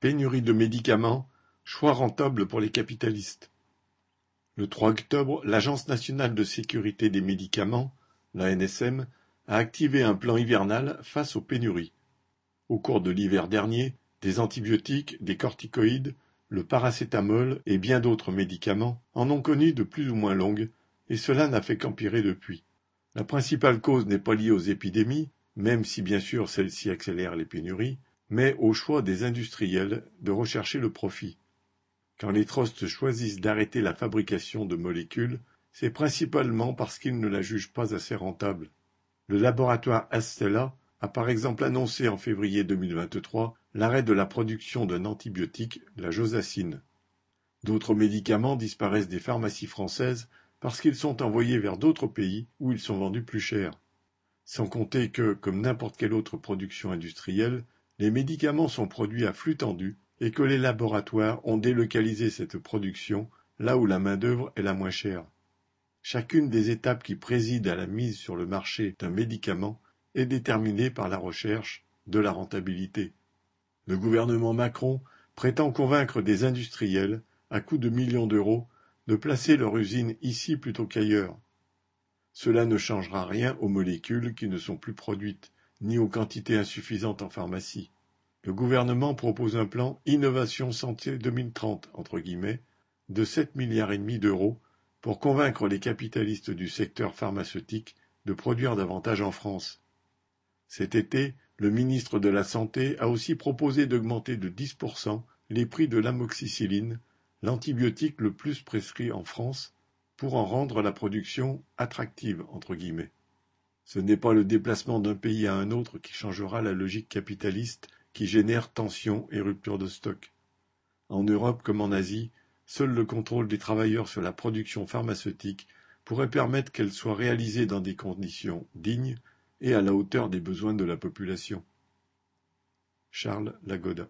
Pénurie de médicaments, choix rentable pour les capitalistes. Le 3 octobre, l'Agence nationale de sécurité des médicaments, la NSM, a activé un plan hivernal face aux pénuries. Au cours de l'hiver dernier, des antibiotiques, des corticoïdes, le paracétamol et bien d'autres médicaments en ont connu de plus ou moins longues, et cela n'a fait qu'empirer depuis. La principale cause n'est pas liée aux épidémies, même si bien sûr celles-ci accélèrent les pénuries, mais au choix des industriels de rechercher le profit. Quand les trusts choisissent d'arrêter la fabrication de molécules, c'est principalement parce qu'ils ne la jugent pas assez rentable. Le laboratoire Astella a par exemple annoncé en février 2023 l'arrêt de la production d'un antibiotique, la josacine. D'autres médicaments disparaissent des pharmacies françaises parce qu'ils sont envoyés vers d'autres pays où ils sont vendus plus cher. Sans compter que, comme n'importe quelle autre production industrielle, les médicaments sont produits à flux tendu et que les laboratoires ont délocalisé cette production là où la main-d'œuvre est la moins chère. Chacune des étapes qui président à la mise sur le marché d'un médicament est déterminée par la recherche de la rentabilité. Le gouvernement Macron prétend convaincre des industriels, à coût de millions d'euros, de placer leur usine ici plutôt qu'ailleurs. Cela ne changera rien aux molécules qui ne sont plus produites, ni aux quantités insuffisantes en pharmacie. Le gouvernement propose un plan Innovation Santé 2030 entre guillemets de 7 milliards et demi d'euros pour convaincre les capitalistes du secteur pharmaceutique de produire davantage en France. Cet été, le ministre de la Santé a aussi proposé d'augmenter de 10% les prix de l'amoxicilline, l'antibiotique le plus prescrit en France, pour en rendre la production attractive. Ce n'est pas le déplacement d'un pays à un autre qui changera la logique capitaliste qui génère tensions et ruptures de stock. En Europe comme en Asie, seul le contrôle des travailleurs sur la production pharmaceutique pourrait permettre qu'elle soit réalisée dans des conditions dignes et à la hauteur des besoins de la population. Charles Lagoda